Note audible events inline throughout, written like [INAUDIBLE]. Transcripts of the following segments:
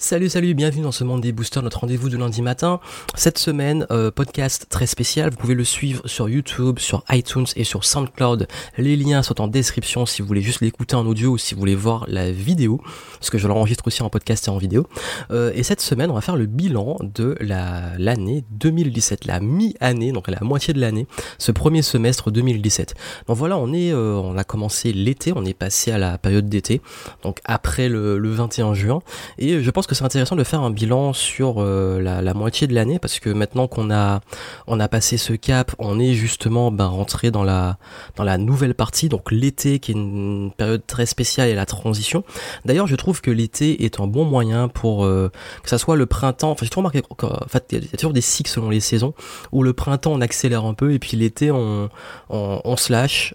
Salut, salut, bienvenue dans ce monde des boosters, notre rendez-vous de lundi matin. Cette semaine, euh, podcast très spécial, vous pouvez le suivre sur YouTube, sur iTunes et sur SoundCloud. Les liens sont en description si vous voulez juste l'écouter en audio ou si vous voulez voir la vidéo, parce que je l'enregistre aussi en podcast et en vidéo. Euh, et cette semaine, on va faire le bilan de la l'année 2017, la mi-année, donc la moitié de l'année, ce premier semestre 2017. Donc voilà, on est, euh, on a commencé l'été, on est passé à la période d'été, donc après le, le 21 juin, et je pense que c'est intéressant de faire un bilan sur euh, la, moitié de l'année parce que maintenant qu'on a on a passé ce cap, on est justement ben, rentré dans la dans la nouvelle partie, donc l'été qui est une période très spéciale et la transition. D'ailleurs, je trouve que l'été est un bon moyen pour euh, que ça soit le printemps. Enfin, j'ai toujours remarqué en fait, il y a toujours des cycles selon les saisons où le printemps on accélère un peu et puis l'été on, on, se lâche,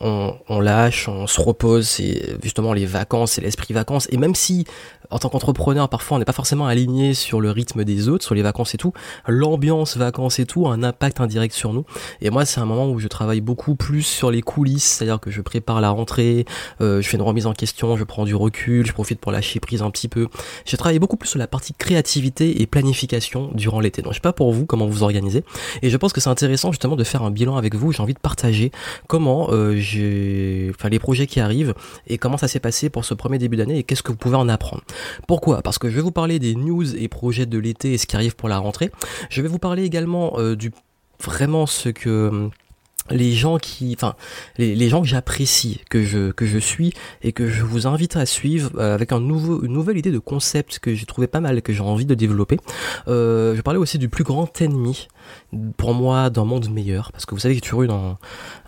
on, lâche, on se repose, c'est justement les vacances, c'est l'esprit vacances. Et même si, en tant qu'entrepreneur, parfois on n'est pas forcément aligné sur le rythme des autres, sur les vacances et tout, l'ambiance vacances et tout a un impact indirect sur nous. Et moi, c'est un moment où je travaille beaucoup plus sur les coulisses, c'est-à-dire que je prépare la rentrée, euh, je fais une remise en question, je prends du recul, je profite pour lâcher prise un petit peu. J'ai travaillé beaucoup plus sur la partie créativité et planification durant l'été. Donc je sais pas pour vous comment vous organisez. Et je pense que c'est intéressant justement de faire un bilan avec vous. J'ai envie de partager comment euh, les projets qui arrivent et comment ça s'est passé pour ce premier début d'année et qu'est-ce que vous pouvez en apprendre. Pourquoi? Parce que je vais vous parler des news et projets de l'été et ce qui arrive pour la rentrée. Je vais vous parler également euh, du vraiment ce que les gens qui, enfin, les, gens que j'apprécie, que je que je suis et que je vous invite à suivre euh, avec un nouveau, une nouvelle idée de concept que j'ai trouvé pas mal, que j'ai envie de développer. Euh, je parlais aussi du plus grand ennemi pour moi d'un monde meilleur, parce que vous savez que tu eu dans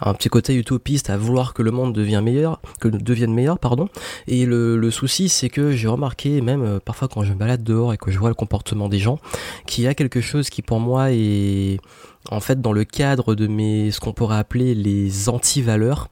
un petit côté utopiste à vouloir que le monde devienne meilleur, que devienne meilleur, pardon. Et le, le souci, c'est que j'ai remarqué, même euh, parfois quand je me balade dehors et que je vois le comportement des gens, qu'il y a quelque chose qui pour moi est en fait dans le cadre de mes ce qu'on pourrait appeler les anti-valeurs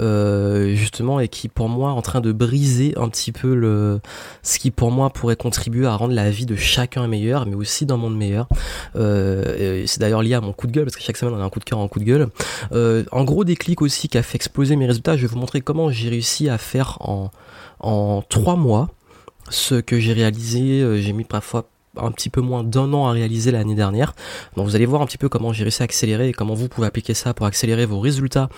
euh, justement et qui pour moi est en train de briser un petit peu le ce qui pour moi pourrait contribuer à rendre la vie de chacun meilleure mais aussi d'un monde meilleur. Euh, c'est d'ailleurs lié à mon coup de gueule parce que chaque semaine on a un coup de cœur un coup de gueule. Euh, en gros déclic aussi qui a fait exploser mes résultats je vais vous montrer comment j'ai réussi à faire en en trois mois ce que j'ai réalisé euh, j'ai mis parfois un petit peu moins d'un an à réaliser l'année dernière. Donc vous allez voir un petit peu comment j'ai réussi à accélérer et comment vous pouvez appliquer ça pour accélérer vos résultats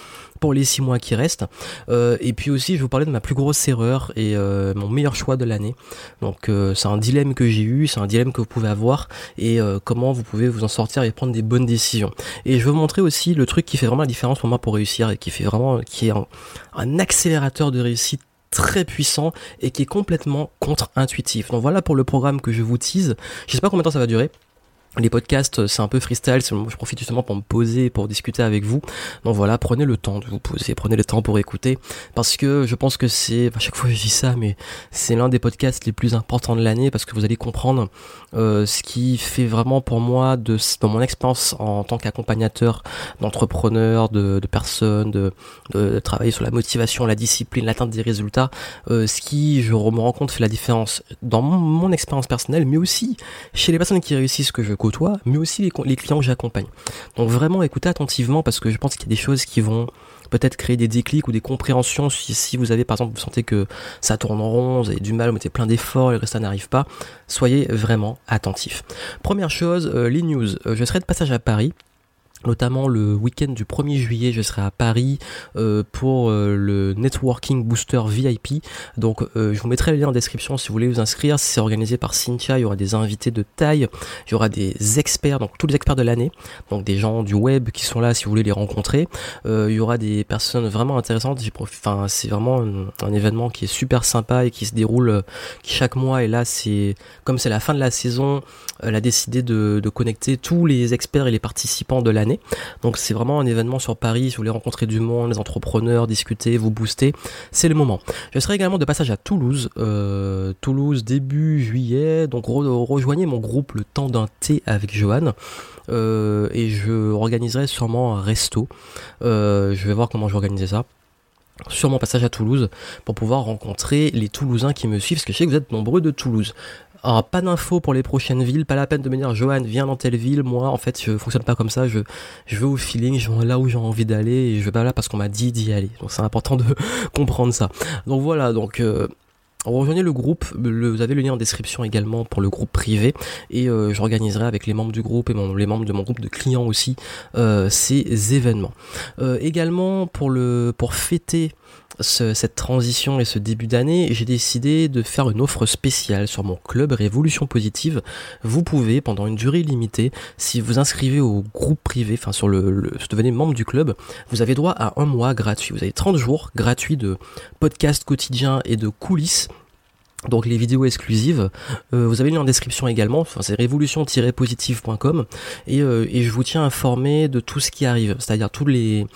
pour les six mois qui restent. Euh, et puis aussi je vais vous parler de ma plus grosse erreur et euh, mon meilleur choix de l'année. Donc euh, c'est un dilemme que j'ai eu, c'est un dilemme que vous pouvez avoir et comment vous pouvez vous en sortir et prendre des bonnes décisions. Et je vais vous montrer aussi le truc qui fait vraiment la différence pour moi pour réussir et qui fait vraiment qui est un accélérateur de réussite très puissant et qui est complètement contre-intuitif. Donc voilà pour le programme que je vous tease. Je sais pas combien de temps ça va durer les podcasts, c'est un peu freestyle, je profite justement pour me poser, pour discuter avec vous. Donc voilà, prenez le temps de vous poser, prenez le temps pour écouter, parce que je pense que c'est, à chaque fois je dis ça, mais c'est l'un des podcasts les plus importants de l'année, parce que vous allez comprendre euh, ce qui fait vraiment pour moi, de, dans mon expérience en tant qu'accompagnateur d'entrepreneurs, de, de, personnes, de, de, travailler sur la motivation, la discipline, l'atteinte des résultats, euh, ce qui, je me rends compte, fait la différence dans mon, expérience personnelle, mais aussi chez les personnes qui réussissent que je mais aussi les, clients que j'accompagne. Donc vraiment écoutez attentivement parce que je pense qu'il y a des choses qui vont peut-être créer des déclics ou des compréhensions si, vous avez par exemple vous sentez que ça tourne en rond, vous avez du mal, vous mettez plein d'efforts et que ça n'arrive pas, soyez vraiment attentif. Première chose, euh, les news. Euh, je serai de passage à Paris Notamment le week-end du 1er juillet, je serai à Paris euh, pour euh, le Networking Booster VIP. Donc euh, je vous mettrai le lien en description si vous voulez vous inscrire. C'est organisé par Cynthia, il y aura des invités de taille, il y aura des experts, donc tous les experts de l'année, donc des gens du web qui sont là si vous voulez les rencontrer. il y aura des personnes vraiment intéressantes. Enfin, c'est vraiment un, événement qui est super sympa et qui se déroule chaque mois. Et là, c'est comme c'est la fin de la saison, elle a décidé de, de connecter tous les experts et les participants de l'année donc c'est vraiment un événement sur Paris, si vous voulez rencontrer du monde, les entrepreneurs, discuter, vous booster, c'est le moment. Je serai également de passage à Toulouse, euh, Toulouse début juillet, donc rejoignez mon groupe Le Temps d'un thé avec Johan. Euh, et je organiserai sûrement un resto. Euh, je vais voir comment je vais organiser ça sur mon passage à Toulouse pour pouvoir rencontrer les Toulousains qui me suivent, parce que je sais que vous êtes nombreux de Toulouse. Alors, pas d'infos pour les prochaines villes, pas la peine de me dire Johan, viens dans telle ville. Moi, en fait, je fonctionne pas comme ça. Je, je vais au feeling, je vais là où j'ai envie d'aller et je vais pas là parce qu'on m'a dit d'y aller. Donc, c'est important de [LAUGHS] comprendre ça. Donc voilà, donc. Euh, rejoignez le groupe, vous avez le lien en description également pour le groupe privé et euh, j'organiserai avec les membres du groupe et les membres de mon groupe de clients aussi euh, ces événements. Également pour le pour fêter cette transition et ce début d'année, j'ai décidé de faire une offre spéciale sur mon club Révolution Positive. Vous pouvez, pendant une durée limitée, si vous inscrivez au groupe privé, enfin sur le, le devenez membre du club, vous avez droit à un mois gratuit. Vous avez 30 jours gratuits de podcast quotidien et de coulisses donc les vidéos exclusives. Euh, vous avez le lien en description également, enfin, c'est révolution-positive.com et, euh, et je vous tiens informé de tout ce qui arrive, c'est-à-dire tous les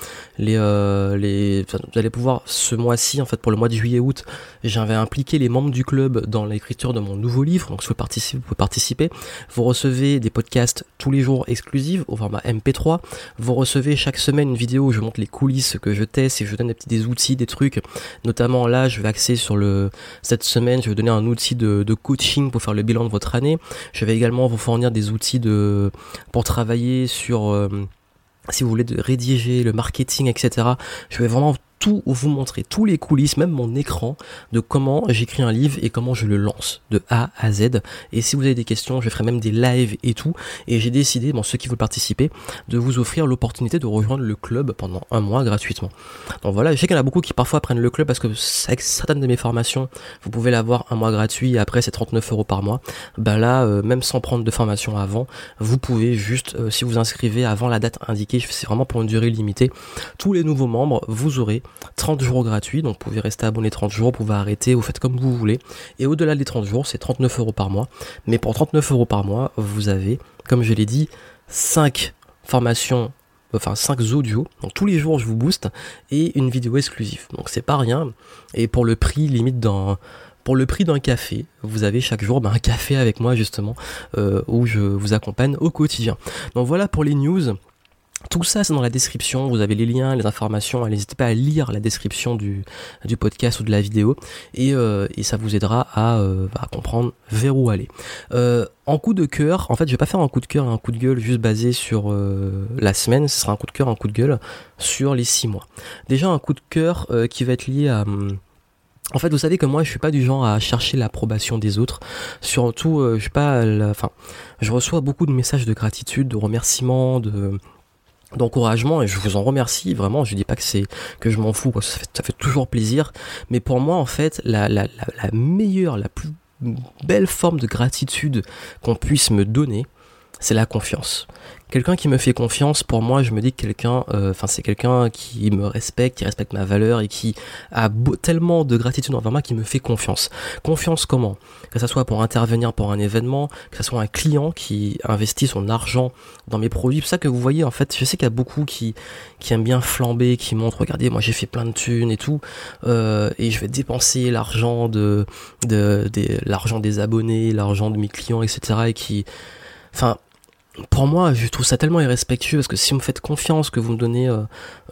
euh, vous allez pouvoir ce mois-ci en fait pour le mois de juillet août, j'avais impliqué les membres du club dans l'écriture de mon nouveau livre. Donc vous pouvez participer. Vous recevez des podcasts tous les jours exclusifs au format MP3. Vous recevez chaque semaine une vidéo où je montre les coulisses que je teste et je donne des petits des outils, des trucs. Notamment là, je vais axer sur le cette semaine, donner un outil de, coaching pour faire le bilan de votre année. Je vais également vous fournir des outils de pour travailler sur euh, si vous voulez de rédiger le marketing, etc. Je vais vraiment tout vous montrer, tous les coulisses, même mon écran, de comment j'écris un livre et comment je le lance, de A à Z. Et si vous avez des questions, je ferai même des lives et tout. Et j'ai décidé, bon, ceux qui veulent participer, de vous offrir l'opportunité de rejoindre le club pendant un mois gratuitement. Donc voilà, je sais qu'il y en a beaucoup qui parfois prennent le club parce que avec certaines de mes formations, vous pouvez l'avoir un mois gratuit et après c'est 39 euros par mois. Ben là, euh, même sans prendre de formation avant, vous pouvez juste, euh, si vous inscrivez avant la date indiquée, c'est vraiment pour une durée limitée, tous les nouveaux membres, vous aurez 30 jours gratuits, donc vous pouvez rester abonné 30 jours, vous pouvez arrêter, vous faites comme vous voulez. Et au-delà des 30 jours, c'est 39 euros par mois. Mais pour 39 euros par mois, vous avez, comme je l'ai dit, 5 formations enfin 5 audios. Donc tous les jours je vous booste et une vidéo exclusive. Donc c'est pas rien. Et pour le prix limite d'un pour le prix d'un café, vous avez chaque jour ben, un café avec moi justement euh, où je vous accompagne au quotidien. Donc voilà pour les news. Tout ça, c'est dans la description. Vous avez les liens, les informations. N'hésitez pas à lire la description du, podcast ou de la vidéo. Et, euh, et ça vous aidera à, euh, à, comprendre vers où aller. Euh, en coup de cœur, en fait, je vais pas faire un coup de cœur et un coup de gueule juste basé sur la semaine. Ce sera un coup de cœur, un coup de gueule sur les six mois. Déjà, un coup de cœur qui va être lié à... Hum, en fait, vous savez que moi, je suis pas du genre à chercher l'approbation des autres. Surtout, je suis pas, enfin, je reçois beaucoup de messages de gratitude, de remerciements, de d'encouragement et je vous en remercie vraiment je dis pas que c'est que je m'en fous ça fait, ça fait toujours plaisir. Mais pour moi en fait la, la, la, la meilleure la plus belle forme de gratitude qu'on puisse me donner c'est la confiance quelqu'un qui me fait confiance, pour moi, je me dis que quelqu'un, euh, enfin, c'est quelqu'un qui me respecte, qui respecte ma valeur et qui a tellement de gratitude envers moi qui me fait confiance. Confiance comment? Que ça soit pour intervenir pour un événement, que ça soit un client qui investit son argent dans mes produits. C'est ça que vous voyez, en fait, je sais qu'il y a beaucoup qui, qui aiment bien flamber, qui montrent, regardez, moi j'ai fait plein de thunes et tout, euh, et je vais dépenser l'argent de, de, de l'argent des abonnés, l'argent de mes clients, etc. et qui, enfin, pour moi, je trouve ça tellement irrespectueux parce que si vous me faites confiance, que vous me donnez euh,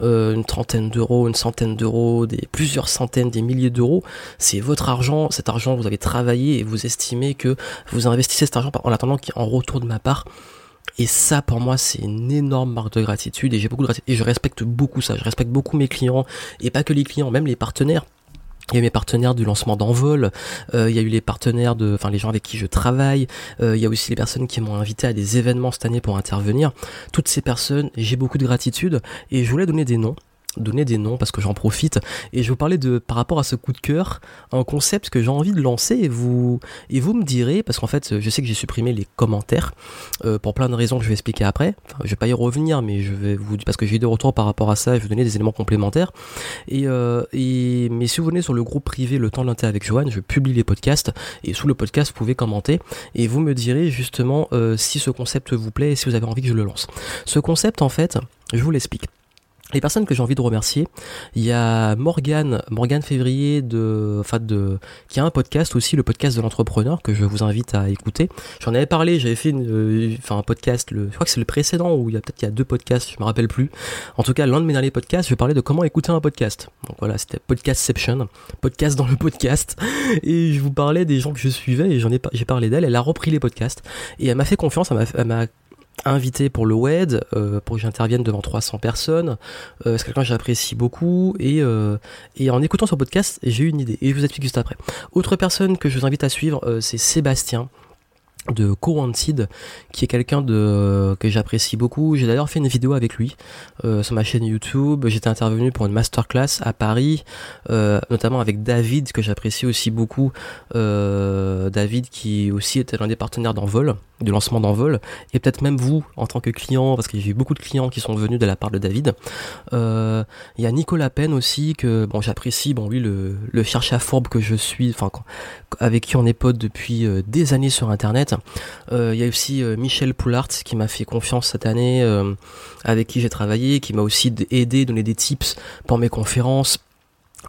euh, une trentaine d'euros, une centaine d'euros, des plusieurs centaines, des milliers d'euros, c'est votre argent, cet argent vous avez travaillé et vous estimez que vous investissez cet argent en attendant qu'il y ait en retour de ma part. Et ça, pour moi, c'est une énorme marque de gratitude et j'ai beaucoup de gratitude et je respecte beaucoup ça. Je respecte beaucoup mes clients et pas que les clients, même les partenaires. Il y a mes partenaires du lancement d'envol, euh, il y a eu les partenaires de, enfin les gens avec qui je travaille, euh, il y a aussi les personnes qui m'ont invité à des événements cette année pour intervenir. Toutes ces personnes, j'ai beaucoup de gratitude et je voulais donner des noms donner des noms parce que j'en profite. Et je vous parlais de par rapport à ce coup de cœur un concept que j'ai envie de lancer et vous et vous me direz parce qu'en fait je sais que j'ai supprimé les commentaires euh, pour plein de raisons que je vais expliquer après. Je vais pas y revenir mais je vais vous parce que j'ai eu des retours par rapport à ça je vais vous donner des éléments complémentaires. Et, euh, et mais si vous venez sur le groupe privé le temps de l'inter avec Joanne je publie les podcasts et sous le podcast vous pouvez commenter et vous me direz justement euh, si ce concept vous plaît et si vous avez envie que je le lance. Ce concept en fait je vous l'explique les personnes que j'ai envie de remercier, il y a Morgane, Morgane Février de, enfin de, qui a un podcast aussi, le podcast de l'entrepreneur que je vous invite à écouter. J'en avais parlé, j'avais fait euh, un podcast, le, je crois que c'est le précédent où il y a peut-être il y a deux podcasts, je me rappelle plus. En tout cas, l'un de mes derniers podcasts, je parlais de comment écouter un podcast. Donc voilà, c'était Podcastception, podcast dans le podcast, et je vous parlais des gens que je suivais et j'en ai, j'ai parlé d'elle. Elle a repris les podcasts et elle m'a fait confiance, elle m'a invité pour le WED, euh, pour que j'intervienne devant 300 personnes. Euh, c'est quelqu'un que j'apprécie beaucoup et, euh, et en écoutant son podcast, j'ai eu une idée et je vous explique juste après. Autre personne que je vous invite à suivre, euh, c'est Sébastien de Co-Wanted, qui est quelqu'un de que j'apprécie beaucoup. J'ai d'ailleurs fait une vidéo avec lui euh, sur ma chaîne YouTube. J'étais intervenu pour une masterclass à Paris, euh, notamment avec David que j'apprécie aussi beaucoup. Euh, David qui aussi était l'un des partenaires d'Envol, du lancement d'Envol, et peut-être même vous en tant que client, parce que j'ai eu beaucoup de clients qui sont venus de la part de David. Il y a Nicolas Penn aussi que bon j'apprécie. Bon lui le le cherche à fourbe que je suis, enfin avec qui on est pote depuis des années sur Internet. Euh, Il y a aussi euh, Michel Poulart qui m'a fait confiance cette année, euh, avec qui j'ai travaillé, qui m'a aussi aidé, donné des tips pour mes conférences.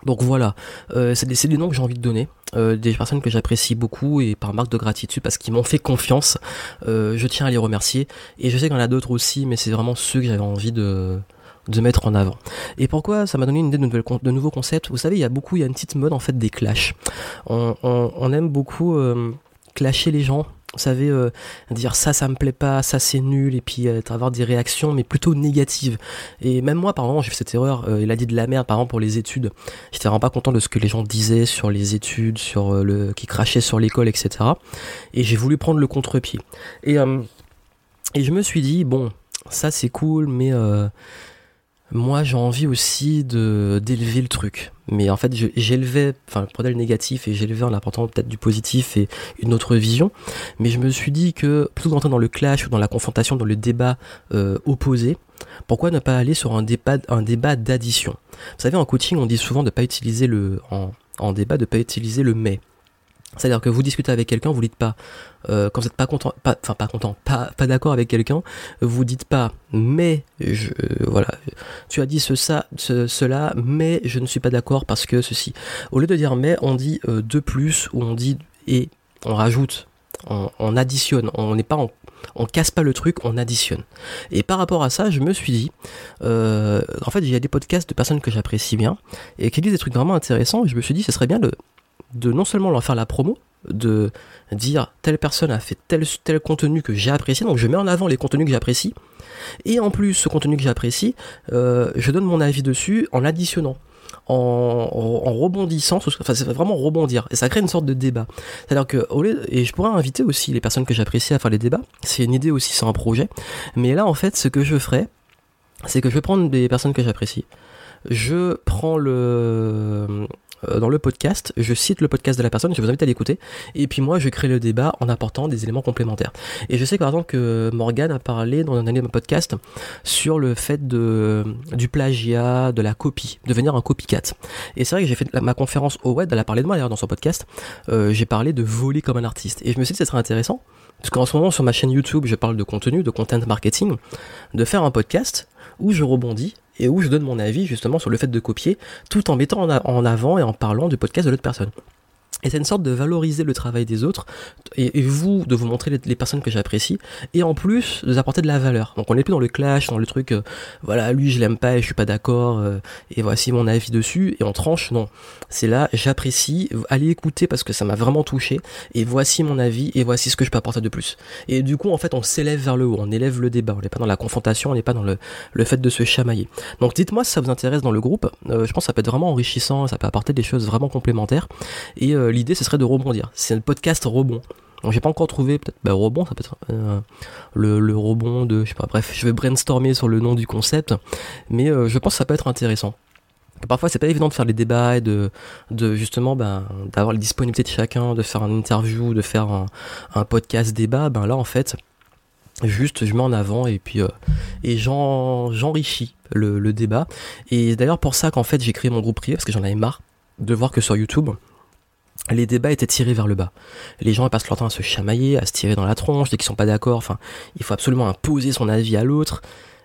Donc voilà, c'est des, noms que j'ai envie de donner, des personnes que j'apprécie beaucoup et par marque de gratitude parce qu'ils m'ont fait confiance. Je tiens à les remercier et je sais qu'il y en a d'autres aussi, mais c'est vraiment ceux que j'avais envie de de mettre en avant. Et pourquoi ça m'a donné une idée de, nouveaux concepts? Vous savez, il y a beaucoup, il y a une petite mode en fait des clashs. On, aime beaucoup clasher les gens. Vous savez, euh, dire ça, ça me plaît pas, ça c'est nul, et puis euh, avoir des réactions, mais plutôt négatives. Et même moi, par exemple, j'ai fait cette erreur. euh, il a dit de la merde, par exemple, pour les études. J'étais vraiment pas content de ce que les gens disaient sur les études, sur euh, le qui crachaient sur l'école, etc. Et j'ai voulu prendre le contre-pied. Et euh, et je me suis dit bon, ça c'est cool, mais euh, moi j'ai envie aussi de d'élever le truc. Mais en fait, j'élevais, enfin, je prenais négatif et j'élevais en apportant peut-être du positif et une autre vision. Mais je me suis dit que plutôt d'entrer dans le clash ou dans la confrontation, dans le débat euh, opposé, pourquoi ne pas aller sur un débat, un débat d'addition? Vous savez, en coaching, on dit souvent de ne pas utiliser le, en, en débat, de pas utiliser le mais. C'est-à-dire que vous discutez avec quelqu'un, vous dites pas, euh, quand vous n'êtes pas content, pas, enfin pas content, pas, pas d'accord avec quelqu'un, vous dites pas, mais je, euh, voilà, tu as dit ce, ça, ce, cela, mais je ne suis pas d'accord parce que ceci. Au lieu de dire mais, on dit euh, de plus ou on dit et, on rajoute, on, on additionne, on n'est pas on casse pas le truc, on additionne. Et par rapport à ça, je me suis dit, en fait, il y a des podcasts de personnes que j'apprécie bien et qui disent des trucs vraiment intéressants. Et je me suis dit, ce serait bien de, de non seulement leur faire la promo, de dire telle personne a fait tel, tel contenu que j'ai apprécié, donc je mets en avant les contenus que j'apprécie, et en plus ce contenu que j'apprécie, euh, je donne mon avis dessus en additionnant. En, en, rebondissant, enfin c'est vraiment rebondir, et ça crée une sorte de débat. C'est-à-dire que, et je pourrais inviter aussi les personnes que j'apprécie à faire les débats, c'est une idée aussi, c'est un projet, mais là en fait ce que je ferais, c'est que je vais prendre des personnes que j'apprécie, je prends le dans le podcast, je cite le podcast de la personne, je vous invite à l'écouter, et puis moi je crée le débat en apportant des éléments complémentaires. Et je sais par exemple que Morgan a parlé dans un de mon podcast sur le fait de du plagiat, de la copie, devenir un copycat. Et c'est vrai que j'ai fait ma conférence au web, elle a parlé de moi d'ailleurs dans son podcast, euh, j'ai parlé de voler comme un artiste. Et je me suis dit que ce serait intéressant, parce qu'en ce moment sur ma chaîne YouTube, je parle de contenu, de content marketing, de faire un podcast où je rebondis et où je donne mon avis justement sur le fait de copier tout en mettant en avant et en parlant du podcast de l'autre personne. Et c'est une sorte de valoriser le travail des autres et, vous de vous montrer les, personnes que j'apprécie et en plus de vous apporter de la valeur. Donc on n'est plus dans le clash, dans le truc euh, voilà lui je l'aime pas et je suis pas d'accord euh, et voici mon avis dessus et on tranche. Non, c'est là j'apprécie, allez écouter parce que ça m'a vraiment touché et voici mon avis et voici ce que je peux apporter de plus. Et du coup en fait on s'élève vers le haut, on élève le débat, on n'est pas dans la confrontation, on n'est pas dans le, le fait de se chamailler. Donc dites-moi si ça vous intéresse dans le groupe. Euh, je pense que ça peut être vraiment enrichissant, ça peut apporter des choses vraiment complémentaires et euh, l'idée ce serait de rebondir. C'est un podcast rebond. Donc j'ai pas encore trouvé peut-être bah, rebond, ça peut être euh, le, rebond de je sais pas. Bref, je vais brainstormer sur le nom du concept, mais euh, je pense que ça peut être intéressant. Parfois c'est pas évident de faire les débats et de, de justement ben, d'avoir la disponibilité de chacun, de faire une interview, de faire un, podcast débat. Ben là en fait juste je mets en avant et puis et j'en j'enrichis le, le débat et d'ailleurs pour ça qu'en fait j'ai créé mon groupe privé parce que j'en avais marre de voir que sur YouTube les débats étaient tirés vers le bas. Les gens passent leur temps à se chamailler, à se tirer dans la tronche dès qu'ils sont pas d'accord. Enfin, il faut absolument imposer son avis à l'autre.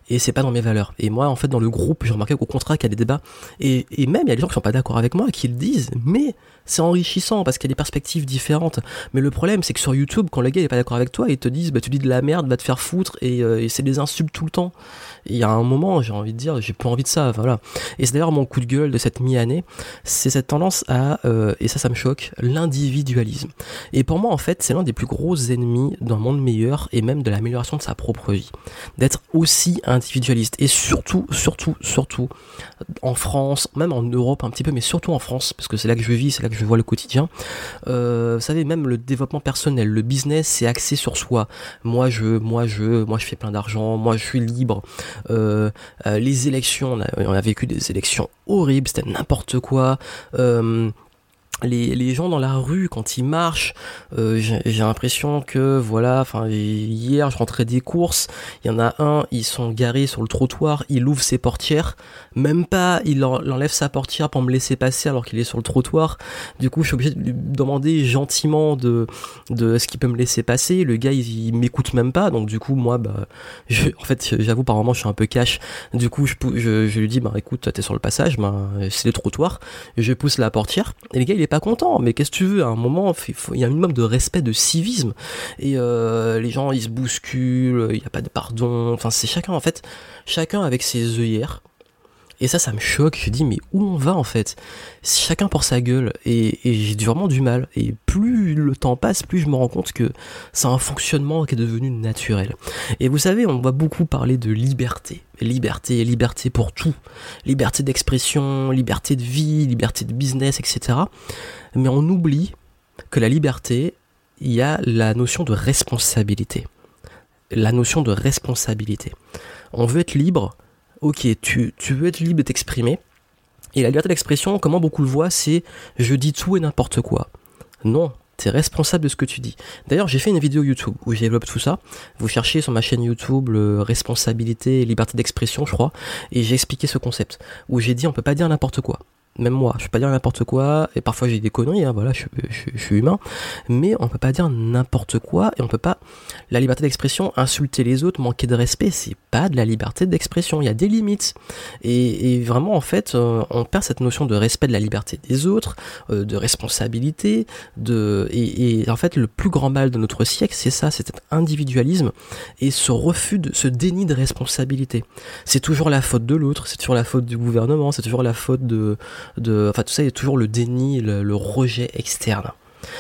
et c'est pas dans mes valeurs. Et moi, en fait, dans le groupe, j'ai remarqué qu'au contraire, qu'il y a des débats, et, et même il y a des gens qui sont pas d'accord avec moi, qui le disent, mais c'est enrichissant parce qu'il y a des perspectives différentes. Mais le problème, c'est que sur YouTube, quand le gars est pas d'accord avec toi, ils te disent, bah tu dis de la merde, va te faire foutre, et, euh, c'est des insultes tout le temps. Il y a un moment, j'ai envie de dire, j'ai pas envie de ça, voilà. Et c'est d'ailleurs mon coup de gueule de cette mi-année, c'est cette tendance à, euh, et ça, ça me choque, l'individualisme. Et pour moi, en fait, c'est l'un des plus gros ennemis d'un monde meilleur et même de l'amélioration de sa propre vie. D'être aussi individualiste. Et surtout, surtout, surtout, en France, même en Europe un petit peu, mais surtout en France, parce que c'est là que je vis, c'est là que je vois le quotidien. Euh, vous savez, même le développement personnel, le business, c'est axé sur soi. Moi, je, moi, je, moi, je fais plein d'argent, moi, je suis libre. Euh, euh, les élections, on a, on a, vécu des élections horribles, c'était n'importe quoi. Les, les, gens dans la rue quand ils marchent, euh, j'ai l'impression que voilà, enfin hier je rentrais des courses, il y en a un, ils sont garés sur le trottoir, il ouvre ses portières, même pas, il, enlève sa portière pour me laisser passer alors qu'il est sur le trottoir. Du coup, je suis obligé de lui demander gentiment de de ce qu'il peut me laisser passer. Le gars, il, m'écoute même pas, donc du coup moi, bah, je, en fait, j'avoue par moment je suis un peu cash. Du coup, je, je, je lui dis bah écoute, t'es sur le passage, bah, c'est le trottoir, je pousse la portière et le gars il est pas content, mais qu'est-ce que tu veux À un moment, il y a un minimum de respect, de civisme. Et euh, les gens, ils se bousculent, il n'y a pas de pardon. Enfin, c'est chacun, en fait, chacun avec ses œillères. Et ça, ça me choque. Je dis, mais où on va en fait? Chacun pour sa gueule. Et, et j'ai vraiment du mal. Et plus le temps passe, plus je me rends compte que c'est un fonctionnement qui est devenu naturel. Et vous savez, on va beaucoup parler de liberté. Liberté, liberté pour tout. Liberté d'expression, liberté de vie, liberté de business, etc. Mais on oublie que la liberté, il y a la notion de responsabilité. La notion de responsabilité. On veut être libre ok, tu, veux être libre de t'exprimer. Et la liberté d'expression, comment beaucoup le voient, c'est je dis tout et n'importe quoi. Non, tu es responsable de ce que tu dis. D'ailleurs, j'ai fait une vidéo YouTube où je développe tout ça. Vous cherchez sur ma chaîne YouTube le responsabilité et liberté d'expression, je crois, et j'ai expliqué ce concept où j'ai dit on peut pas dire n'importe quoi même moi, je peux pas dire n'importe quoi, et parfois j'ai des conneries, hein, voilà, je, suis humain, mais on peut pas dire n'importe quoi, et on peut pas, la liberté d'expression, insulter les autres, manquer de respect, c'est pas de la liberté d'expression, il y a des limites, et, et vraiment en fait, euh, on perd cette notion de respect de la liberté des autres, euh, de responsabilité, de, et, et, en fait le plus grand mal de notre siècle, c'est ça, c'est cet individualisme, et ce refus de, ce déni de responsabilité. C'est toujours la faute de l'autre, c'est toujours la faute du gouvernement, c'est toujours la faute de de, enfin tout ça, il y a toujours le déni, le, rejet externe.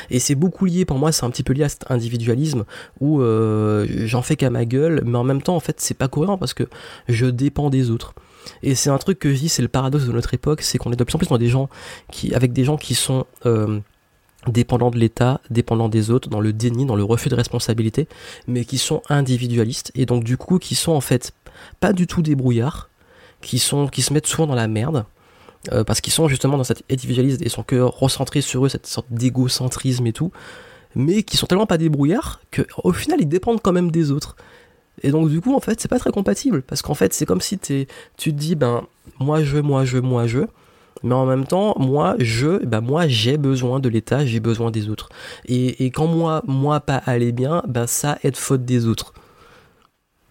Et c'est beaucoup lié, pour moi, c'est un petit peu lié à cet individualisme où euh, j'en fais qu'à ma gueule, mais en même temps, en fait, c'est pas cohérent parce que je dépends des autres. Et c'est un truc que je dis, c'est le paradoxe de notre époque, c'est qu'on est de plus en plus des gens qui, avec des gens qui sont euh, dépendants de l'État, dépendants des autres, dans le déni, dans le refus de responsabilité, mais qui sont individualistes et donc du coup qui sont en fait pas du tout des brouillards, qui sont, qui se mettent souvent dans la merde euh, parce qu'ils sont justement dans cette individualisme et sont que recentrés sur eux, cette sorte d'égocentrisme et tout, mais qui sont tellement pas débrouillards que au final ils dépendent quand même des autres. Et donc du coup en fait c'est pas très compatible parce qu'en fait c'est comme si tu te dis ben moi je, moi je, moi je, mais en même temps moi je, ben moi j'ai besoin de l'État, j'ai besoin des autres. Et, quand moi moi pas aller bien, ben ça est faute des autres.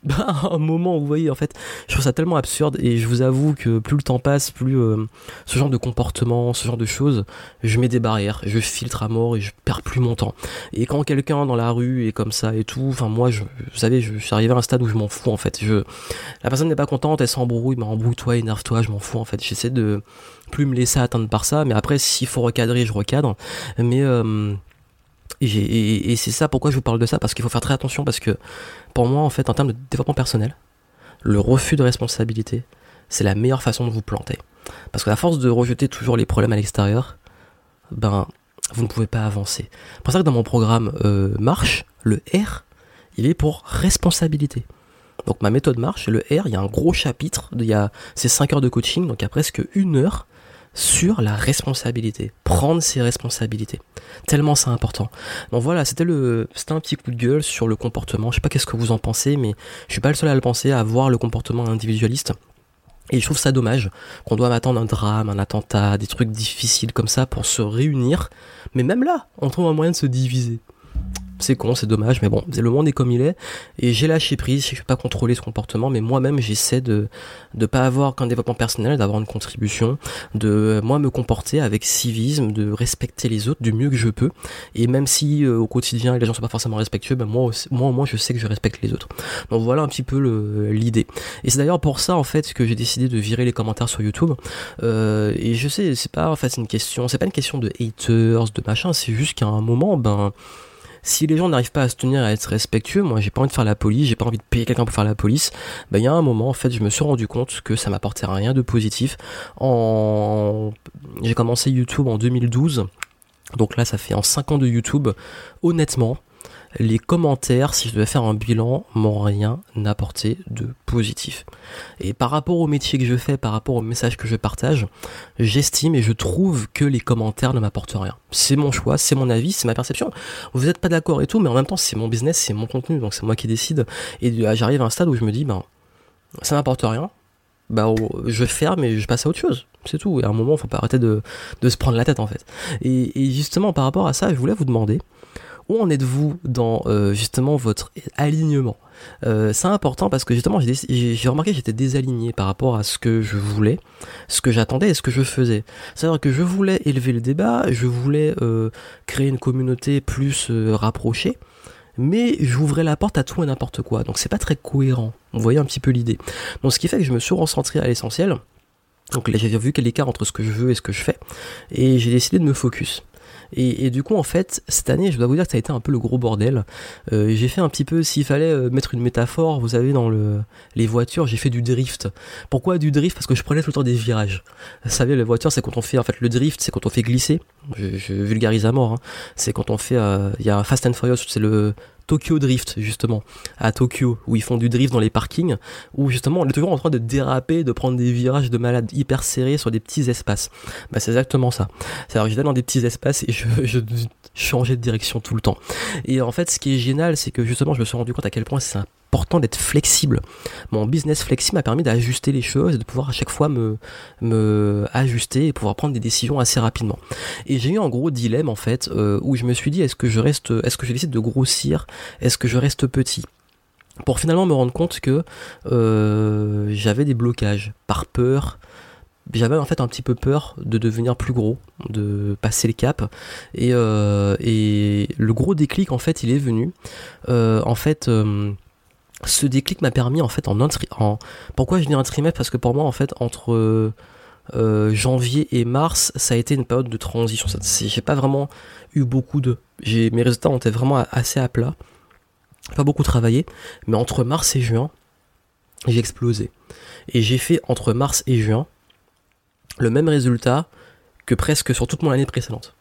[LAUGHS] bah, un moment où vous voyez en fait je trouve ça tellement absurde et je vous avoue que plus le temps passe plus euh, ce genre de comportement ce genre de choses je mets des barrières je filtre à mort et je perds plus mon temps. Et quand quelqu'un dans la rue est comme ça et tout enfin moi je, vous savez je, suis arrivé à un stade où je m'en fous en fait. Je la personne n'est pas contente elle s'embrouille mais embrouille-toi énerve-toi je m'en fous en fait. J'essaie de plus me laisser atteindre par ça mais après s'il faut recadrer je recadre. Mais euh, et, et c'est ça pourquoi je vous parle de ça, parce qu'il faut faire très attention, parce que pour moi, en fait, en termes de développement personnel, le refus de responsabilité, c'est la meilleure façon de vous planter. Parce que la force de rejeter toujours les problèmes à l'extérieur, ben, vous ne pouvez pas avancer. C'est pour ça que dans mon programme euh, Marche, le R, il est pour responsabilité. Donc ma méthode marche, le R, il y a un gros chapitre, il y a c'est 5 heures de coaching, donc il y a presque une heure sur la responsabilité, prendre ses responsabilités. Tellement c'est important. Donc voilà, c'était le, c'était un petit coup de gueule sur le comportement. Je sais pas qu'est-ce que vous en pensez, mais je suis pas le seul à le penser, à voir le comportement individualiste. Et je trouve ça dommage qu'on doive attendre un drame, un attentat, des trucs difficiles comme ça pour se réunir. Mais même là, on trouve un moyen de se diviser. C'est con, c'est dommage, mais bon, le monde est comme il est. Et j'ai lâché prise, je ne peux pas contrôler ce comportement, mais moi-même, j'essaie de ne pas avoir qu'un développement personnel, d'avoir une contribution, de moi me comporter avec civisme, de respecter les autres du mieux que je peux. Et même si euh, au quotidien les gens sont pas forcément respectueux, ben moi, moi au moins je sais que je respecte les autres. Donc voilà un petit peu l'idée. Et c'est d'ailleurs pour ça en fait que j'ai décidé de virer les commentaires sur YouTube. Euh, et je sais, c'est pas en fait une question, c'est pas une question de haters, de machin, c'est juste qu'à un moment, ben si les gens n'arrivent pas à se tenir à être respectueux, moi j'ai pas envie de faire la police, j'ai pas envie de payer quelqu'un pour faire la police, ben il y a un moment en fait je me suis rendu compte que ça m'apportait rien de positif. En... J'ai commencé YouTube en 2012, donc là ça fait en 5 ans de YouTube, honnêtement, les commentaires, si je devais faire un bilan, m'ont rien apporté de positif. Et par rapport au métier que je fais, par rapport au message que je partage, j'estime et je trouve que les commentaires ne m'apportent rien. C'est mon choix, c'est mon avis, c'est ma perception. Vous n'êtes pas d'accord et tout, mais en même temps, c'est mon business, c'est mon contenu, donc c'est moi qui décide. Et euh, j'arrive à un stade où je me dis, ben, ça m'apporte rien. Bah, je ferme et je passe à autre chose. C'est tout. Et à un moment, il faut pas arrêter de, se prendre la tête, en fait. et justement, par rapport à ça, je voulais vous demander, où en êtes-vous dans euh, justement votre alignement? Euh, C'est important parce que justement j'ai remarqué que j'étais désaligné par rapport à ce que je voulais, ce que j'attendais et ce que je faisais. C'est-à-dire que je voulais élever le débat, je voulais euh, créer une communauté plus rapprochée, mais j'ouvrais la porte à tout et n'importe quoi. Donc c'est pas très cohérent. Vous voyez un petit peu l'idée. Donc ce qui fait que je me suis recentré à l'essentiel. Donc là j'ai vu quel écart entre ce que je veux et ce que je fais. Et j'ai décidé de me focus. Et, du coup, en fait, cette année, je dois vous dire que ça a été un peu le gros bordel. Euh, j'ai fait un petit peu, s'il fallait euh, mettre une métaphore, vous savez, dans le, les voitures, j'ai fait du drift. Pourquoi du drift? Parce que je prenais tout le temps des virages. Vous savez, les voitures, c'est quand on fait, en fait, le drift, c'est quand on fait glisser. Je, vulgarise à mort. Hein. C'est quand on fait, euh, il y a Fast and Furious, c'est le Tokyo Drift justement à Tokyo où ils font du drift dans les parkings où justement on est toujours en train de déraper de prendre des virages de malade hyper serrés sur des petits espaces. Bah c'est exactement ça. C'est alors j'étais dans des petits espaces et je, je, changeais de direction tout le temps. Et en fait ce qui est génial c'est que justement je me suis rendu compte à quel point c'est un important d'être flexible. Mon business flexible m'a permis d'ajuster les choses, et de pouvoir à chaque fois me, me ajuster et pouvoir prendre des décisions assez rapidement. Et j'ai eu un gros dilemme en fait euh, où je me suis dit est-ce que je reste, est-ce que je décide de grossir, est-ce que je reste petit? Pour finalement me rendre compte que euh, j'avais des blocages par peur, j'avais en fait un petit peu peur de devenir plus gros, de passer le cap. Et, euh, et le gros déclic en fait il est venu. en fait ce déclic m'a permis en fait en en pourquoi je dis un trimestre? Parce que pour moi en fait entre euh, janvier et mars ça a été une période de transition. J'ai pas vraiment eu beaucoup de j'ai mes résultats ont été vraiment assez à plat. Pas beaucoup travaillé mais entre mars et juin j'ai explosé. Et j'ai fait entre mars et juin le même résultat que presque sur toute mon année précédente.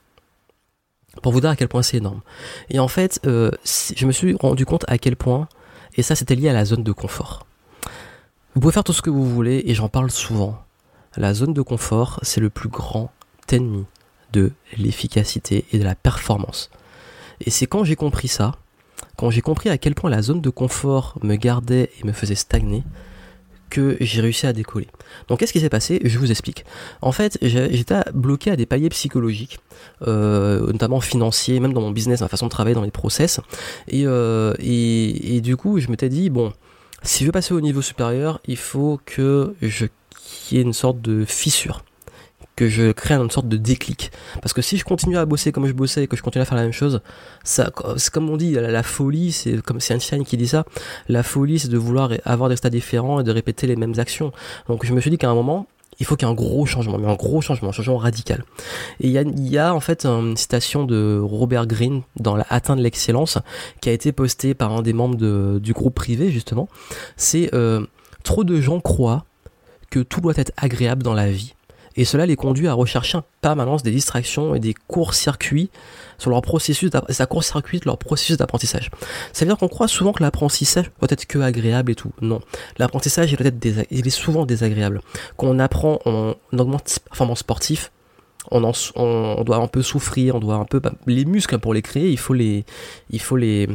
Pour vous dire à quel point c'est énorme. Et en fait euh, je me suis rendu compte à quel point et ça, c'était lié à la zone de confort. Vous pouvez faire tout ce que vous voulez, et j'en parle souvent. La zone de confort, c'est le plus grand ennemi de l'efficacité et de la performance. Et c'est quand j'ai compris ça, quand j'ai compris à quel point la zone de confort me gardait et me faisait stagner, que j'ai réussi à décoller. Donc qu'est-ce qui s'est passé? Je vous explique. En fait, j'étais bloqué à des paliers psychologiques, euh, notamment financiers, même dans mon business, ma façon de travailler, dans les process. Et, euh, et, et du coup, je m'étais dit, bon, si je veux passer au niveau supérieur, il faut que je qu'il y ait une sorte de fissure que je crée une sorte de déclic. Parce que si je continue à bosser comme je bossais et que je continue à faire la même chose, ça, c'est comme on dit, la, folie, c'est comme c'est Einstein qui dit ça, la folie c'est de vouloir avoir des résultats différents et de répéter les mêmes actions. Donc je me suis dit qu'à un moment, il faut qu'il y ait un gros changement, mais un gros changement, un changement radical. Et il y a, y a en fait une citation de Robert Greene dans de l'excellence qui a été postée par un des membres du groupe privé justement. C'est euh, trop de gens croient que tout doit être agréable dans la vie et cela les conduit à rechercher en permanence des distractions et des courts-circuits sur leur processus ça court-circuit leur processus d'apprentissage. Ça veut dire qu'on croit souvent que l'apprentissage doit être que agréable et tout. Non, l'apprentissage il, il est souvent désagréable. Quand on apprend, on, augmente performance sportive, on, on, doit un peu souffrir, on doit un peu bah, les muscles pour les créer, il faut les il faut les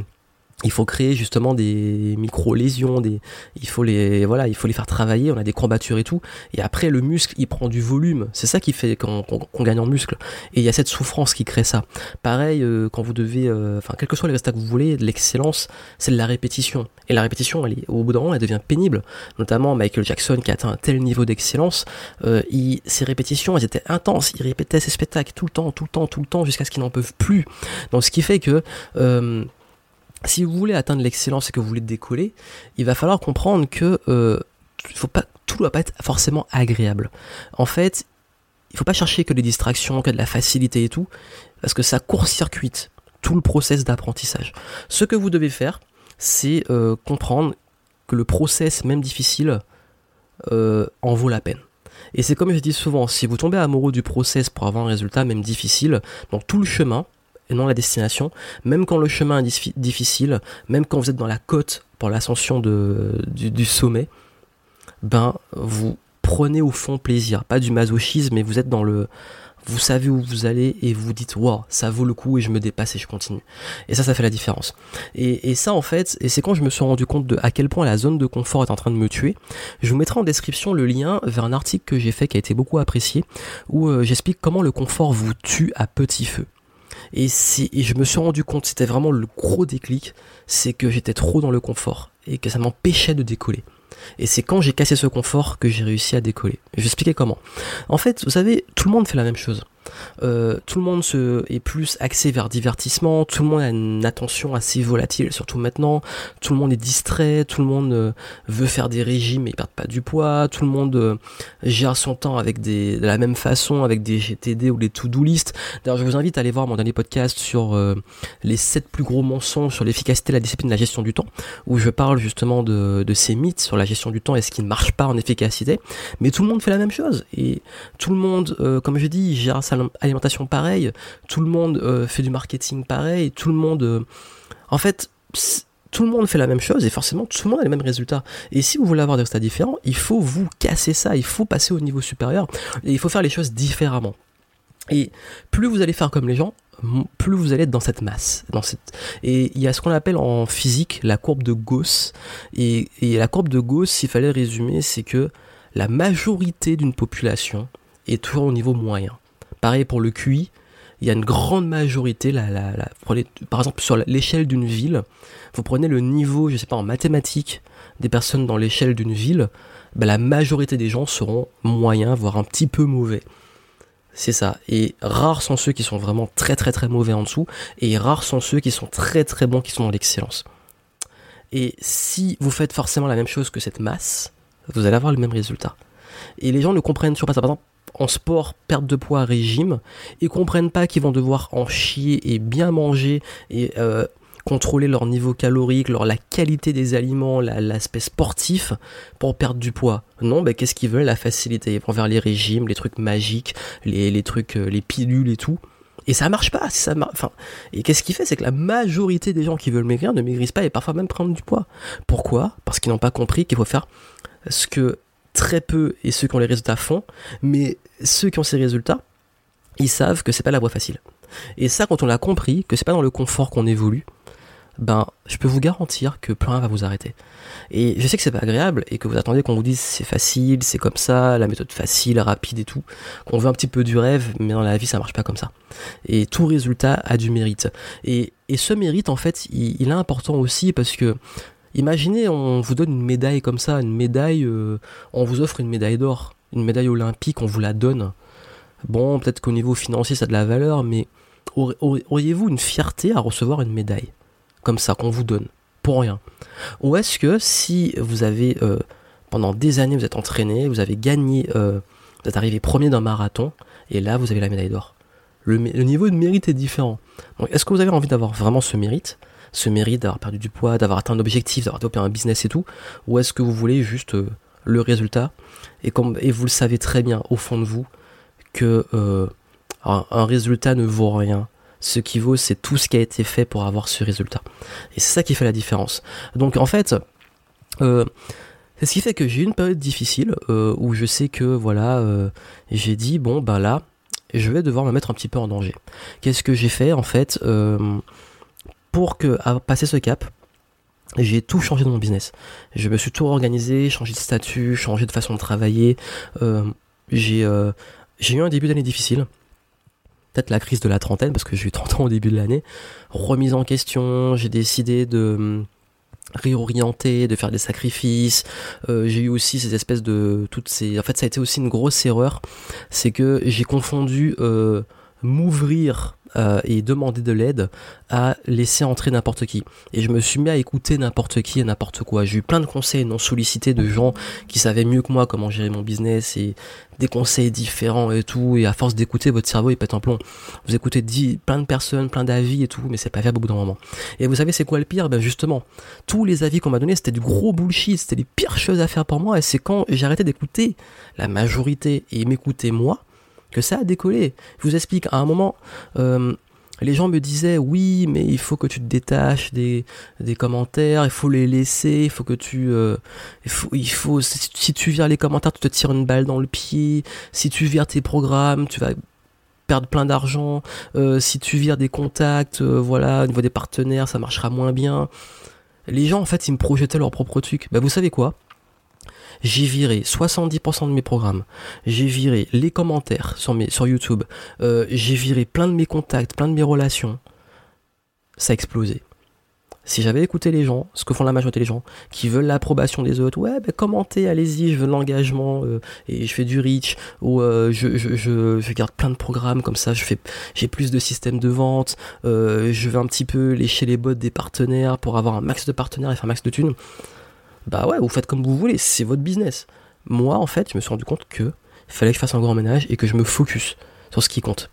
il faut créer justement des micro lésions des il faut les voilà il faut les faire travailler on a des courbatures et tout. Et après le muscle il prend du volume. C'est ça qui fait qu'on gagne en muscle. Et il y a cette souffrance qui crée ça. Pareil euh, quand vous devez euh, enfin quel que soit les résultats que vous voulez l'excellence c'est de la répétition. Et la répétition elle au bout d'un moment elle devient pénible. Notamment Michael Jackson qui a atteint un tel niveau d'excellence euh, ses répétitions elles étaient intenses. Il répétait ses spectacles tout le temps tout le temps tout le temps jusqu'à ce qu'ils n'en peuvent plus. Donc ce qui fait que euh, si vous voulez atteindre l'excellence et que vous voulez décoller, il va falloir comprendre que euh, tout ne doit pas être forcément agréable. En fait, il ne faut pas chercher que des distractions, que de la facilité et tout, parce que ça court-circuite tout le process d'apprentissage. Ce que vous devez faire, c'est euh, comprendre que le process, même difficile, euh, en vaut la peine. Et c'est comme je dis souvent, si vous tombez amoureux du process pour avoir un résultat, même difficile, donc tout le chemin, et non la destination, même quand le chemin est difficile, même quand vous êtes dans la côte pour l'ascension du, sommet, ben vous prenez au fond plaisir, pas du masochisme, mais vous êtes dans le, vous savez où vous allez et vous dites wow ça vaut le coup et je me dépasse et je continue et ça ça fait la différence. Et, et ça en fait et c'est quand je me suis rendu compte de à quel point la zone de confort est en train de me tuer je vous mettrai en description le lien vers un article que j'ai fait qui a été beaucoup apprécié où euh, j'explique comment le confort vous tue à petit feu et, je me suis rendu compte, c'était vraiment le gros déclic, c'est que j'étais trop dans le confort et que ça m'empêchait de décoller. Et c'est quand j'ai cassé ce confort que j'ai réussi à décoller. Je vais expliquer comment. En fait, vous savez, tout le monde fait la même chose. Euh, tout le monde se, est plus axé vers divertissement, tout le monde a une attention assez volatile, surtout maintenant, tout le monde est distrait, tout le monde euh, veut faire des régimes ils perdent pas du poids, tout le monde euh, gère son temps avec de la même façon, avec des GTD ou des to-do list. D'ailleurs, je vous invite à aller voir mon dernier podcast sur les 7 plus gros mensonges sur l'efficacité, la discipline, la gestion du temps, où je parle justement de, de ces mythes sur la gestion du temps et ce qui ne marche pas en efficacité. Mais tout le monde fait la même chose et tout le monde, comme je dis, gère sa alimentation pareil, tout le monde euh, fait du marketing pareil, tout le monde... Euh, en fait, tout le monde fait la même chose et forcément tout le monde a les mêmes résultats. Et si vous voulez avoir des résultats différents, il faut vous casser ça, il faut passer au niveau supérieur et il faut faire les choses différemment. Et plus vous allez faire comme les gens, plus vous allez être dans cette masse. Et il y a ce qu'on appelle en physique la courbe de Gauss. Et, et la courbe de Gauss, s'il fallait résumer, c'est que la majorité d'une population est toujours au niveau moyen. Pareil pour le QI, il y a une grande majorité, par exemple sur l'échelle d'une ville, vous prenez le niveau, je sais pas, en mathématiques des personnes dans l'échelle d'une ville, ben, la majorité des gens seront moyens, voire un petit peu mauvais. C'est ça. Et rares sont ceux qui sont vraiment très très très mauvais en dessous, et rares sont ceux qui sont très très bons, qui sont dans l'excellence. Et si vous faites forcément la même chose que cette masse, vous allez avoir le même résultat. Et les gens ne comprennent toujours pas ça. Par exemple, en sport, perte de poids, régime, ils comprennent pas qu'ils vont devoir en chier et bien manger et euh, contrôler leur niveau calorique, leur, la qualité des aliments, l'aspect sportif pour perdre du poids. Non, ben, qu'est-ce qu'ils veulent? La facilité. Ils vont vers les régimes, les trucs magiques, les, les trucs, euh, les pilules et tout. Et ça marche pas. Ça enfin, et qu'est-ce qui fait? C'est que la majorité des gens qui veulent maigrir ne maigrissent pas et parfois même prendre du poids. Pourquoi? Parce qu'ils n'ont pas compris qu'il faut faire ce que très peu et ceux qui ont les résultats font, mais ceux qui ont ces résultats, ils savent que c'est pas la voie facile. Et ça, quand on l'a compris, que c'est pas dans le confort qu'on évolue, ben, je peux vous garantir que plus rien va vous arrêter. Et je sais que c'est pas agréable et que vous attendez qu'on vous dise c'est facile, c'est comme ça, la méthode facile, rapide et tout, qu'on veut un petit peu du rêve, mais dans la vie ça marche pas comme ça. Et tout résultat a du mérite. Et, et ce mérite en fait, il, il est important aussi parce que Imaginez, on vous donne une médaille comme ça, une médaille, euh, on vous offre une médaille d'or, une médaille olympique, on vous la donne. Bon, peut-être qu'au niveau financier ça a de la valeur, mais auriez-vous une fierté à recevoir une médaille comme ça qu'on vous donne pour rien? Ou est-ce que si vous avez euh, pendant des années vous êtes entraîné, vous avez gagné, euh, vous êtes arrivé premier d'un marathon et là vous avez la médaille d'or? Le, niveau de mérite est différent. Donc est-ce que vous avez envie d'avoir vraiment ce mérite? Ce mérite d'avoir perdu du poids, d'avoir atteint un objectif, d'avoir développé un business et tout? Ou est-ce que vous voulez juste euh, le résultat et, comme, et vous le savez très bien au fond de vous que euh, un, résultat ne vaut rien. Ce qui vaut, c'est tout ce qui a été fait pour avoir ce résultat. Et c'est ça qui fait la différence. Donc en fait, euh, c'est ce qui fait que j'ai eu une période difficile où je sais que voilà, j'ai dit bon ben là, je vais devoir me mettre un petit peu en danger. Qu'est-ce que j'ai fait en fait pour que, à passer ce cap, j'ai tout changé dans mon business. Je me suis tout organisé, changé de statut, changé de façon de travailler. Euh, j'ai euh, j'ai eu un début d'année difficile. Peut-être la crise de la trentaine, parce que j'ai eu 30 ans au début de l'année. Remise en question, j'ai décidé de réorienter, de faire des sacrifices. Euh, j'ai eu aussi ces espèces de toutes ces. En fait, ça a été aussi une grosse erreur, c'est que j'ai confondu m'ouvrir euh, et demander de l'aide à laisser entrer n'importe qui. Et je me suis mis à écouter n'importe qui et n'importe quoi. J'ai eu plein de conseils non sollicités de gens qui savaient mieux que moi comment gérer mon business et des conseils différents et tout. Et à force d'écouter, votre cerveau il pète un plomb. Vous écoutez plein de personnes, plein d'avis et tout, mais c'est pas fiable au bout d'un. Et vous savez c'est quoi le pire? Ben justement, tous les avis qu'on m'a donnés c'était du gros bullshit, c'était les pires choses à faire pour moi. Et c'est quand j'ai arrêté d'écouter la majorité et m'écouter moi que ça a décollé. Je vous explique, à un moment, euh, les gens me disaient oui, mais il faut que tu te détaches des, des commentaires, il faut les laisser, il faut que tu, euh, il faut, si, tu vires les commentaires, tu te tires une balle dans le pied. Si tu vires tes programmes, tu vas perdre plein d'argent. Euh, si tu vires des contacts, voilà, au niveau des partenaires, ça marchera moins bien. Les gens, en fait, ils me projetaient leur propre truc. Bah, vous savez quoi? J'ai viré 70% de mes programmes, j'ai viré les commentaires sur, YouTube, euh, j'ai viré plein de mes contacts, plein de mes relations. Ça a explosé. Si j'avais écouté les gens, ce que font la majorité des gens, qui veulent l'approbation des autres, ouais, ben commentez, allez-y, je veux l'engagement, euh, et je fais du reach, ou euh, je, garde plein de programmes, comme ça j'ai plus de systèmes de vente, je vais un petit peu lécher les bottes des partenaires pour avoir un max de partenaires et faire un max de thunes bah ouais, vous faites comme vous voulez, c'est votre business. Moi, en fait, je me suis rendu compte que fallait que je fasse un grand ménage et que je me focus sur ce qui compte.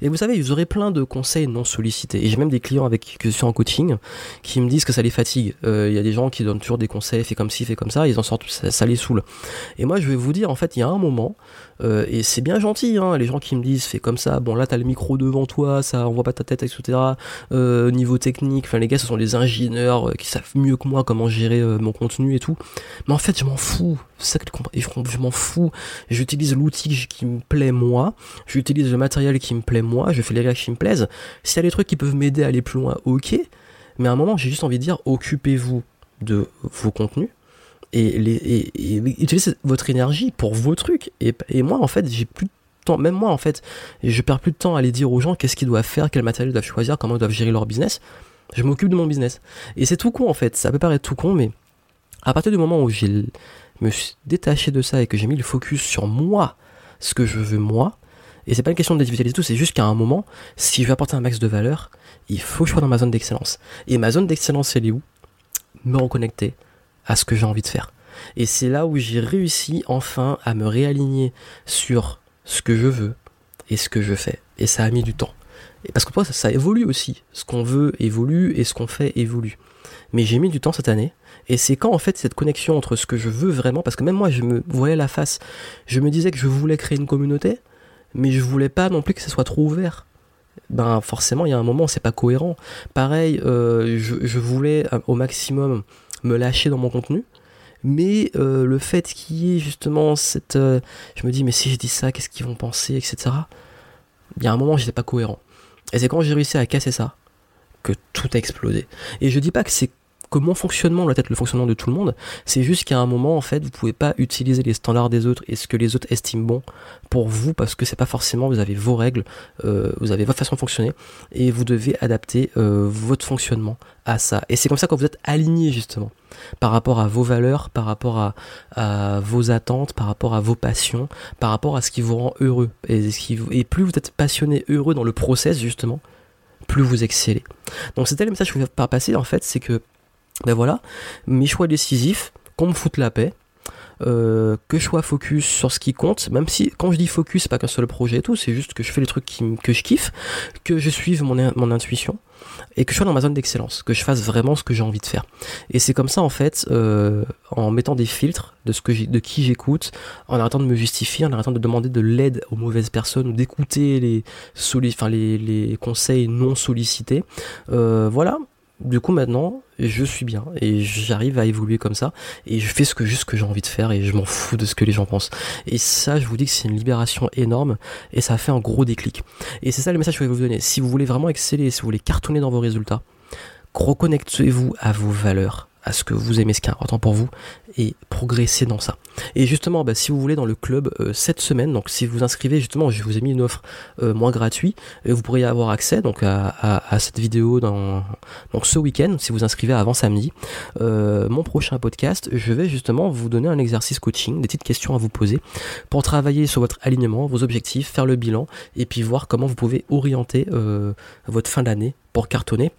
Et vous savez, vous aurez plein de conseils non sollicités. Et j'ai même des clients avec qui je suis en coaching qui me disent que ça les fatigue. Euh, il y a des gens qui donnent toujours des conseils, fais comme ci, fais comme ça, ils en sortent, ça, ça les saoule. Et moi, je vais vous dire, en fait, il y a un moment, euh, et c'est bien gentil, hein, les gens qui me disent fais comme ça, bon là t'as le micro devant toi, ça on voit pas ta tête, etc. Euh, niveau technique, enfin les gars ce sont des ingénieurs euh, qui savent mieux que moi comment gérer mon contenu et tout. Mais en fait je m'en fous, c'est ça que je m'en fous. J'utilise l'outil qui me plaît moi, j'utilise le matériel qui me plaît moi, je fais les règles qui me plaisent. S'il y a des trucs qui peuvent m'aider à aller plus loin, ok. Mais à un moment j'ai juste envie de dire occupez-vous de vos contenus et, les, utilisez votre énergie pour vos trucs. Et, moi, en fait, j'ai plus de temps, même moi, en fait, je perds plus de temps à aller dire aux gens qu'est-ce qu'ils doivent faire, quel matériel ils doivent choisir, comment ils doivent gérer leur business. Je m'occupe de mon business. Et c'est tout con, en fait. Ça peut paraître tout con, mais à partir du moment où je me suis détaché de ça et que j'ai mis le focus sur moi, ce que je veux moi, et c'est pas une question et tout, c'est juste qu'à un moment, si je veux apporter un max de valeur, il faut que je sois dans ma zone d'excellence. Et ma zone d'excellence, elle est où? Me reconnecter, à ce que j'ai envie de faire. Et c'est là où j'ai réussi enfin à me réaligner sur ce que je veux et ce que je fais. Et ça a mis du temps. Et parce que toi, ça, ça évolue aussi. Ce qu'on veut évolue et ce qu'on fait évolue. Mais j'ai mis du temps cette année. Et c'est quand en fait cette connexion entre ce que je veux vraiment, parce que même moi je me voyais la face, je me disais que je voulais créer une communauté, mais je voulais pas non plus que ça soit trop ouvert. Ben forcément il y a un moment c'est pas cohérent. Pareil, euh, je, je, voulais euh, au maximum me lâcher dans mon contenu. Mais euh, le fait qu'il y ait justement cette... Euh, je me dis, mais si je dis ça, qu'est-ce qu'ils vont penser, etc. Il y a un moment, j'étais pas cohérent. Et c'est quand j'ai réussi à casser ça que tout a explosé. Et je dis pas que c'est que mon fonctionnement doit être le fonctionnement de tout le monde. C'est juste qu'à un moment, en fait, vous pouvez pas utiliser les standards des autres et ce que les autres estiment bon pour vous parce que c'est pas forcément, vous avez vos règles, euh, vous avez votre façon de fonctionner et vous devez adapter euh, votre fonctionnement à ça. Et c'est comme ça que vous êtes aligné justement par rapport à vos valeurs, par rapport à, vos attentes, par rapport à vos passions, par rapport à ce qui vous rend heureux. Et, plus vous êtes passionné, heureux dans le process justement, plus vous excellez. Donc c'était le message que je voulais pas passer en fait, c'est que ben voilà, mes choix décisifs, qu'on me foute la paix, euh, que je sois focus sur ce qui compte, même si quand je dis focus, c'est pas qu'un seul projet et tout, c'est juste que je fais les trucs qui, que je kiffe, que je suive mon, mon intuition et que je sois dans ma zone d'excellence, que je fasse vraiment ce que j'ai envie de faire. Et c'est comme ça en fait, euh, en mettant des filtres de ce que de qui j'écoute, en arrêtant de me justifier, en arrêtant de demander de l'aide aux mauvaises personnes ou d'écouter les, les, les conseils non sollicités. Euh, voilà, du coup maintenant je suis bien et j'arrive à évoluer comme ça et je fais ce que juste que j'ai envie de faire et je m'en fous de ce que les gens pensent. Et ça je vous dis que c'est une libération énorme et ça a fait un gros déclic. Et c'est ça le message que je vais vous donner. Si vous voulez vraiment exceller si vous voulez cartonner dans vos résultats reconnectez-vous à vos valeurs à ce que vous aimez, ce qui est important pour vous, et progresser dans ça. Et justement, bah, si vous voulez dans le club euh, cette semaine, donc si vous inscrivez, justement, je vous ai mis une offre euh, moins gratuite, et vous pourriez avoir accès donc à, cette vidéo dans ce week-end, si vous inscrivez avant samedi. Euh, mon prochain podcast, je vais justement vous donner un exercice coaching, des petites questions à vous poser pour travailler sur votre alignement, vos objectifs, faire le bilan, et puis voir comment vous pouvez orienter votre fin d'année pour cartonner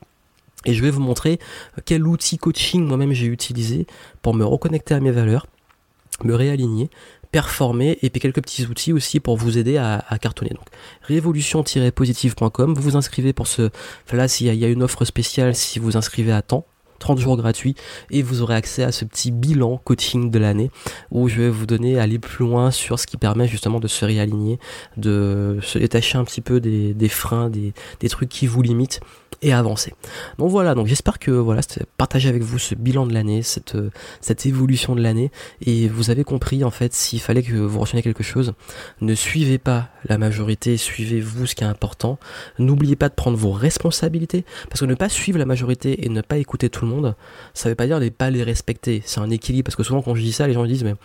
et je vais vous montrer quel outil coaching moi-même j'ai utilisé pour me reconnecter à mes valeurs, me réaligner, performer et puis quelques petits outils aussi pour vous aider à, cartonner. Donc révolution-positive.com, vous vous inscrivez pour ce... là, s'il y, a une offre spéciale si vous inscrivez à temps, 30 jours gratuits et vous aurez accès à ce petit bilan coaching de l'année où je vais vous donner aller plus loin sur ce qui permet justement de se réaligner, de se détacher un petit peu des, freins, des trucs qui vous limitent et avancer. Donc voilà, donc j'espère que voilà, partager avec vous ce bilan de l'année, cette, euh, cette évolution de l'année, et vous avez compris en fait s'il fallait que vous reteniez quelque chose, ne suivez pas la majorité, suivez vous ce qui est important. N'oubliez pas de prendre vos responsabilités, parce que ne pas suivre la majorité et ne pas écouter tout le monde, ça veut pas dire ne pas les respecter. C'est un équilibre, parce que souvent quand je dis ça, les gens disent mais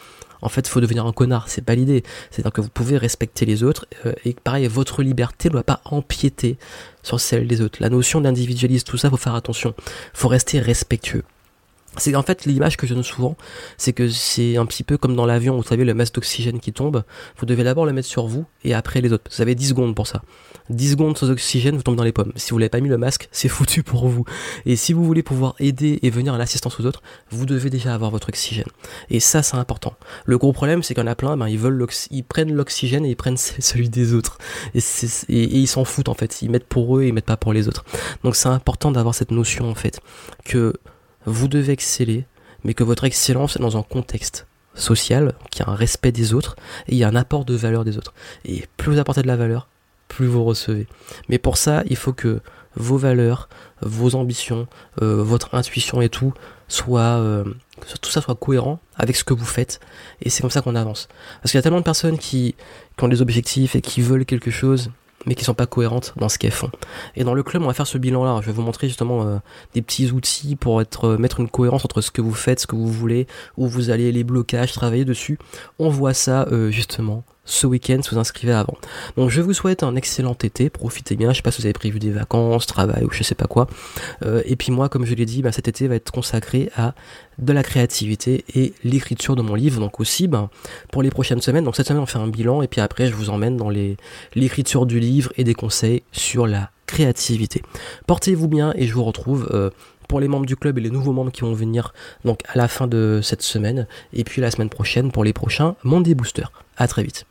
en fait, il faut devenir un connard. C'est pas l'idée. C'est-à-dire que vous pouvez respecter les autres euh, et pareil, votre liberté ne doit pas empiéter sur celle des autres. La notion d'individualisme, tout ça, faut faire attention. Faut rester respectueux. C'est en fait l'image que je donne souvent, c'est que c'est un petit peu comme dans l'avion, vous savez, le masque d'oxygène qui tombe, vous devez d'abord le mettre sur vous et après les autres. Vous avez 10 secondes pour ça. 10 secondes sans oxygène, vous tombez dans les pommes. Si vous n'avez pas mis le masque, c'est [LAUGHS] foutu pour vous. Et si vous voulez pouvoir aider et venir à l'assistance aux autres, vous devez déjà avoir votre oxygène. Et ça, c'est important. Le gros problème, c'est qu'il y en a plein, ben, ils veulent ils prennent l'oxygène et ils prennent [LAUGHS] celui des autres. Et, et ils s'en foutent, en fait. Ils mettent pour eux et ils mettent pas pour les autres. Donc c'est important d'avoir cette notion, en fait, que vous devez exceller, mais que votre excellence est dans un contexte social, qui a un respect des autres, et il y a un apport de valeur des autres. Et plus vous apportez de la valeur, plus vous recevez. Mais pour ça, il faut que vos valeurs, vos ambitions, euh, votre intuition et tout soit euh, tout ça soit cohérent avec ce que vous faites. Et c'est comme ça qu'on avance. Parce qu'il y a tellement de personnes qui, qui ont des objectifs et qui veulent quelque chose mais qui sont pas cohérentes dans ce qu'elles font. Et dans le club, on va faire ce bilan-là. Je vais vous montrer justement euh, des petits outils pour euh, mettre une cohérence entre ce que vous faites, ce que vous voulez, où vous allez les blocages, travailler dessus. On voit ça euh, justement ce week-end vous inscrivez avant. Donc je vous souhaite un excellent été, profitez bien, je sais pas si vous avez prévu des vacances, travail ou je sais pas quoi. Euh, et puis moi, comme je l'ai dit, bah, cet été va être consacré à de la créativité et l'écriture de mon livre. Donc aussi, bah, pour les prochaines semaines, donc cette semaine on fait un bilan et puis après je vous emmène dans l'écriture du livre et des conseils sur la créativité. Portez-vous bien et je vous retrouve euh, pour les membres du club et les nouveaux membres qui vont venir donc à la fin de cette semaine et puis la semaine prochaine pour les prochains Monday Booster. À très vite.